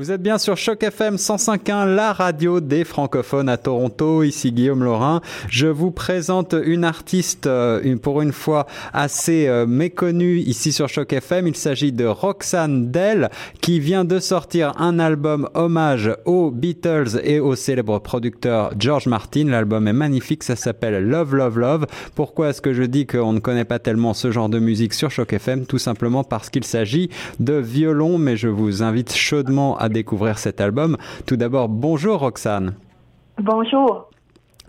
Vous êtes bien sur Choc FM 105.1, la radio des francophones à Toronto. Ici Guillaume Laurin. Je vous présente une artiste, euh, pour une fois, assez euh, méconnue ici sur Choc FM. Il s'agit de Roxane Dell, qui vient de sortir un album hommage aux Beatles et au célèbre producteur George Martin. L'album est magnifique, ça s'appelle Love, Love, Love. Pourquoi est-ce que je dis qu'on ne connaît pas tellement ce genre de musique sur Choc FM Tout simplement parce qu'il s'agit de violon, mais je vous invite chaudement à découvrir cet album. Tout d'abord, bonjour Roxane. Bonjour.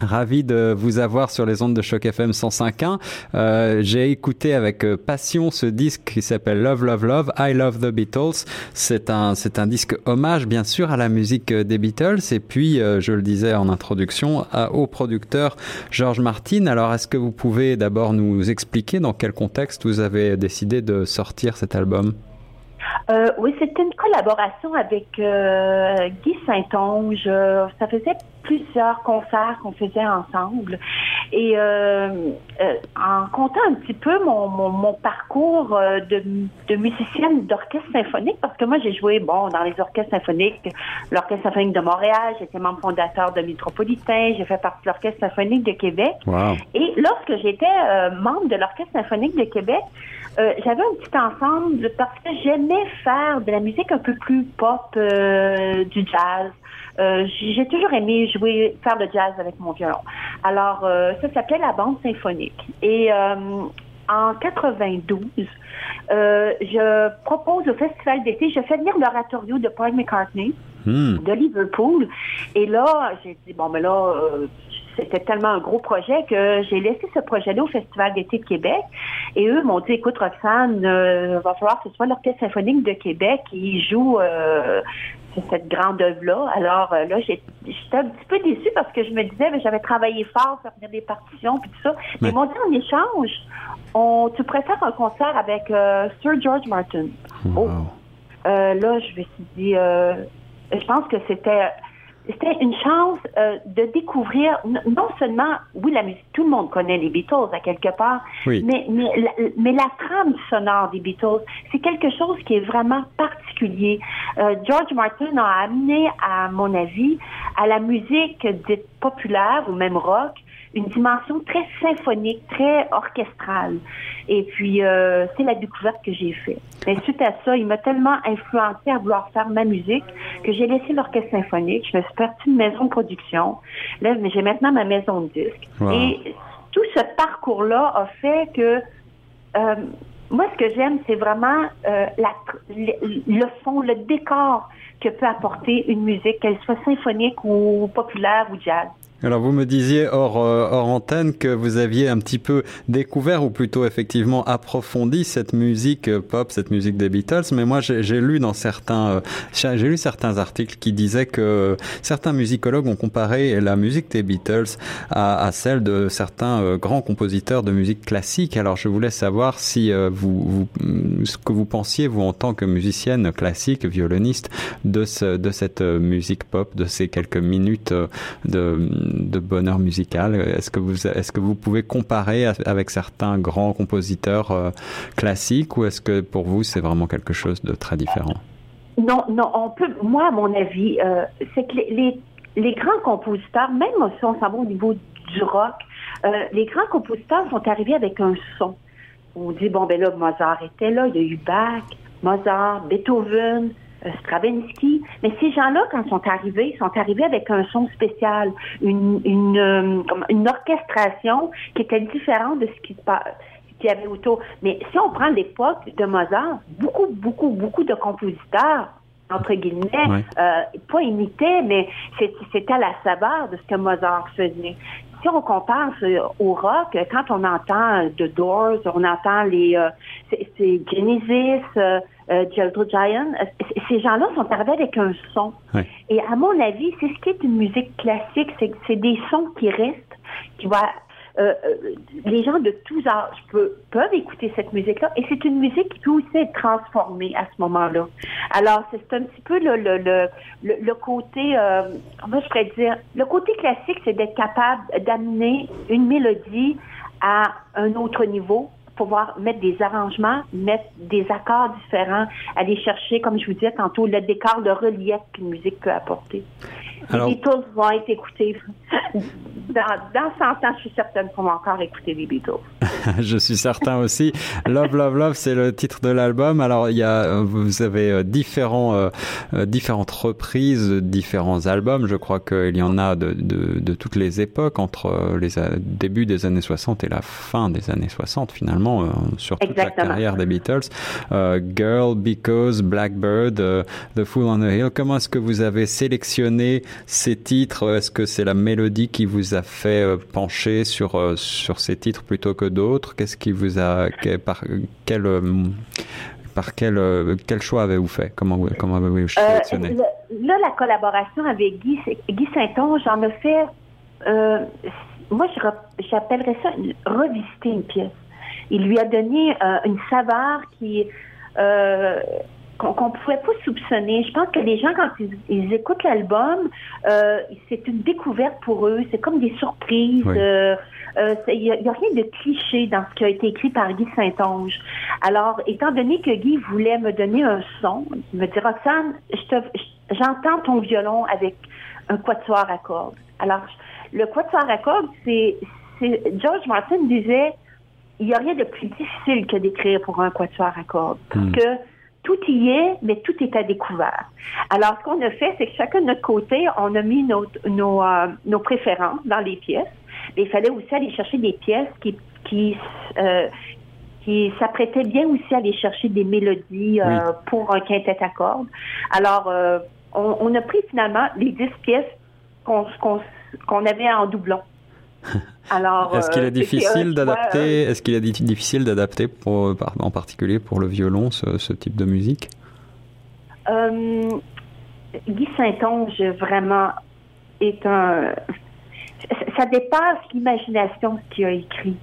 Ravi de vous avoir sur les ondes de Choc FM 105.1. Euh, J'ai écouté avec euh, passion ce disque qui s'appelle Love, Love, Love, I Love the Beatles. C'est un, c'est un disque hommage, bien sûr, à la musique des Beatles. Et puis, euh, je le disais en introduction, à, au producteur George Martin. Alors, est-ce que vous pouvez d'abord nous expliquer dans quel contexte vous avez décidé de sortir cet album? Euh, oui, c'était une collaboration avec euh, Guy Saint-Onge. Ça faisait plusieurs concerts qu'on faisait ensemble. Et euh, euh, en comptant un petit peu mon, mon, mon parcours euh, de, de musicienne d'orchestre symphonique, parce que moi j'ai joué bon dans les orchestres symphoniques, l'Orchestre symphonique de Montréal, j'étais membre fondateur de Métropolitain, j'ai fait partie de l'Orchestre symphonique de Québec. Wow. Et lorsque j'étais euh, membre de l'Orchestre symphonique de Québec, euh, j'avais un petit ensemble parce que j'aimais faire de la musique un peu plus pop, euh, du jazz. Euh, j'ai toujours aimé jouer, faire le jazz avec mon violon. Alors, euh, ça s'appelait la bande symphonique. Et euh, en 92, euh, je propose au festival d'été, je fais venir l'oratorio de Paul McCartney Hmm. de Liverpool. Et là, j'ai dit, bon, mais là, euh, c'était tellement un gros projet que j'ai laissé ce projet-là au Festival d'été de Québec. Et eux m'ont dit, écoute, Roxane, euh, va falloir que ce soit l'Orchestre symphonique de Québec qui joue cette grande œuvre-là. Alors euh, là, j'ai- j'étais un petit peu déçue parce que je me disais, ben, j'avais travaillé fort, faire venir des partitions, puis tout ça. Mais Ouais. ils m'ont dit en échange, on, tu préfères un concert avec euh, Sir George Martin? Oh. Wow. Euh, là, je me suis dit, euh, je pense que c'était c'était une chance euh, de découvrir non seulement, oui, la musique, tout le monde connaît les Beatles à quelque part, Oui. mais, mais, la, mais la trame sonore des Beatles, c'est quelque chose qui est vraiment particulier. Euh, George Martin a amené, à mon avis, à la musique dite populaire ou même rock, une dimension très symphonique, très orchestrale. Et puis, euh, c'est la découverte que j'ai faite. Mais suite à ça, il m'a tellement influencé à vouloir faire ma musique que j'ai laissé l'orchestre symphonique. Je me suis partie d'une maison de production. Là, mais j'ai maintenant ma maison de disques. Wow. Et tout ce parcours-là a fait que euh, moi, ce que j'aime, c'est vraiment euh, la, le fond, le décor que peut apporter une musique, qu'elle soit symphonique ou populaire ou jazz. Alors vous me disiez hors, euh, hors antenne que vous aviez un petit peu découvert ou plutôt effectivement approfondi cette musique euh, pop, cette musique des Beatles, mais moi j'ai lu dans certains euh, j'ai lu certains articles qui disaient que certains musicologues ont comparé la musique des Beatles à, à celle de certains grands compositeurs de musique classique. Alors je voulais savoir si vous, vous mm, ce que vous pensiez vous en tant que musicienne classique, violoniste de ce de cette musique pop, de ces quelques minutes de de bonheur musical. Est-ce que vous est-ce que vous pouvez comparer avec certains grands compositeurs euh, classiques ou est-ce que pour vous c'est vraiment quelque chose de très différent? Non, non, on peut. Moi, à mon avis, euh, c'est que les, les, grands compositeurs, même si on s'en va au niveau du rock, euh, les grands compositeurs sont arrivés avec un son. On dit bon ben là, Mozart était là, il y a eu Bach, Mozart, Beethoven, Stravinsky. Mais ces gens-là, quand ils sont arrivés, ils sont arrivés avec un son spécial, une une, euh, comme une orchestration qui était différente de ce qui se passe qu'il y avait autour. Mais si on prend l'époque de Mozart, beaucoup, beaucoup, beaucoup de compositeurs, entre guillemets, euh, pas imitaient, mais c'était à la saveur de ce que Mozart faisait. Si on compare euh, au rock, quand on entend euh, The Doors, on entend les euh, c'est Genesis, Gentle Giant, ces gens-là sont arrivés avec un son. Et à mon avis, c'est ce qui est une musique classique, c'est que c'est des sons qui restent, qui va euh, euh, les gens de tous âges peut- peuvent écouter cette musique-là et c'est une musique qui peut aussi être transformée à ce moment-là. Alors, c'est un petit peu le, le, le, le côté, euh, comment je pourrais dire, le côté classique, c'est d'être capable d'amener une mélodie à un autre niveau, pouvoir mettre des arrangements, mettre des accords différents, aller chercher, comme je vous disais tantôt, le décor, le relief qu'une musique peut apporter. Alors, les Beatles vont être écoutés. Dans, dans 100 ans, je suis certaine qu'on va encore écouter les Beatles. je suis certain aussi. Love, Love, Love, c'est le titre de l'album. Alors, il y a, vous avez euh, différents, euh, euh, différentes reprises, différents albums. Je crois qu'il y en a de, de, de, toutes les époques, entre les débuts des années 60 et la fin des années 60, finalement, sur toute la carrière des Beatles. Girl, Because, Blackbird, The Fool on the Hill. Comment est-ce que vous avez sélectionné ces titres? Est-ce que c'est la mélodie qui vous a fait pencher sur, sur ces titres plutôt que d'autres? Qu'est-ce qui vous a par quel euh, par quel euh, quel choix avez-vous fait? Comment comment avez-vous euh, sélectionné? Là, la collaboration avec Guy Guy Saint-Onge, j'en ai fait. moi, j'appellerais ça revisiter une pièce. Il lui a donné une saveur qui qu'on ne pouvait pas soupçonner. Je pense que les gens, quand ils, écoutent l'album, c'est une découverte pour eux. C'est comme des surprises. Euh, il n'y a, rien de cliché dans ce qui a été écrit par Guy Saint-Onge. Alors, étant donné que Guy voulait me donner un son, il me dit, Roxane, j'entends ton violon avec un quatuor à cordes. Alors, le quatuor à cordes, c'est, George Martin disait, il n'y a rien de plus difficile que d'écrire pour un quatuor à cordes. Parce hmm. que tout y est, mais tout est à découvert. Alors, ce qu'on a fait, c'est que chacun de notre côté, on a mis nos, nos, euh, nos préférences dans les pièces. Mais il fallait aussi aller chercher des pièces qui, qui, euh, qui s'apprêtaient bien aussi à aller chercher des mélodies euh, pour un quintet à cordes. Alors, on, a pris finalement les dix pièces qu'on qu'on avait en doublon. Alors, est-ce qu'il est difficile d'adapter Est-ce qu'il est difficile d'adapter pour, en particulier pour le violon ce, ce type de musique? Guy Saint-Onge vraiment est un ça dépasse l'imagination ce qu'il a écrit.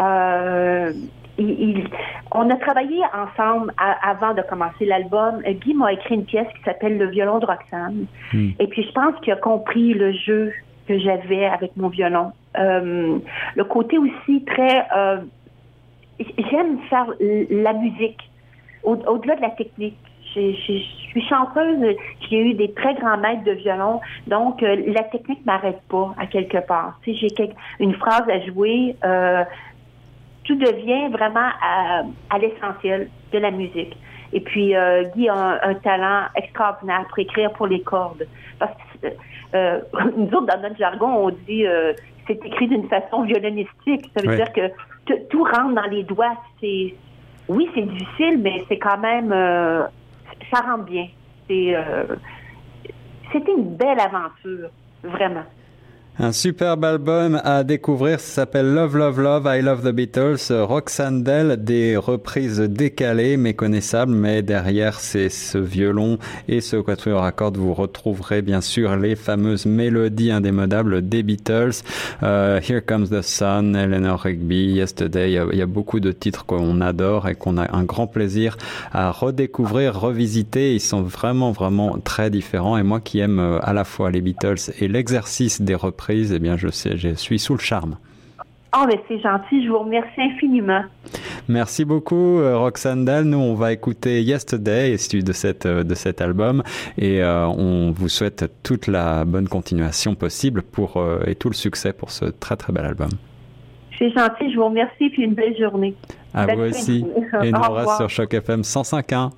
Euh, il, on a travaillé ensemble avant de commencer l'album. Guy m'a écrit une pièce qui s'appelle Le violon de Roxane. Hmm. Et puis je pense qu'il a compris le jeu que j'avais avec mon violon. Euh, le côté aussi très... Euh, j'aime faire la musique au-delà de la technique. Je, suis chanteuse, j'ai eu des très grands maîtres de violon, donc euh, la technique m'arrête pas à quelque part. Si j'ai une phrase à jouer, tout devient vraiment à, l'essentiel de la musique. Et puis Guy a un, talent extraordinaire pour écrire pour les cordes. Parce que nous autres, dans notre jargon, on dit c'est écrit d'une façon violonistique. Ça veut dire que tout rentre dans les doigts. C'est oui, c'est difficile, mais c'est quand même ça rend bien. Euh, c'était une belle aventure, vraiment. Un superbe album à découvrir, ça s'appelle Love Love Love, I Love the Beatles, Roxanne des reprises décalées, méconnaissables, mais derrière c'est ce violon et ce quatuor à cordes, vous retrouverez bien sûr les fameuses mélodies indémodables des Beatles. Euh, Here Comes the Sun, Eleanor Rigby, Yesterday, il y, a, beaucoup de titres qu'on adore et qu'on a un grand plaisir à redécouvrir, revisiter. Ils sont vraiment, vraiment très différents et moi qui aime euh, à la fois les Beatles et l'exercice des reprises, eh bien, je sais, je suis sous le charme. Oh, mais c'est gentil, je vous remercie infiniment. Merci beaucoup, euh, Roxane Dahl. Nous, on va écouter Yesterday, issu de, cette, euh, de cet album, et euh, on vous souhaite toute la bonne continuation possible pour, et tout le succès pour ce très, très bel album. C'est gentil, je vous remercie, puis une belle journée. À vous aussi. Et nous reste sur Choc FM 105.1.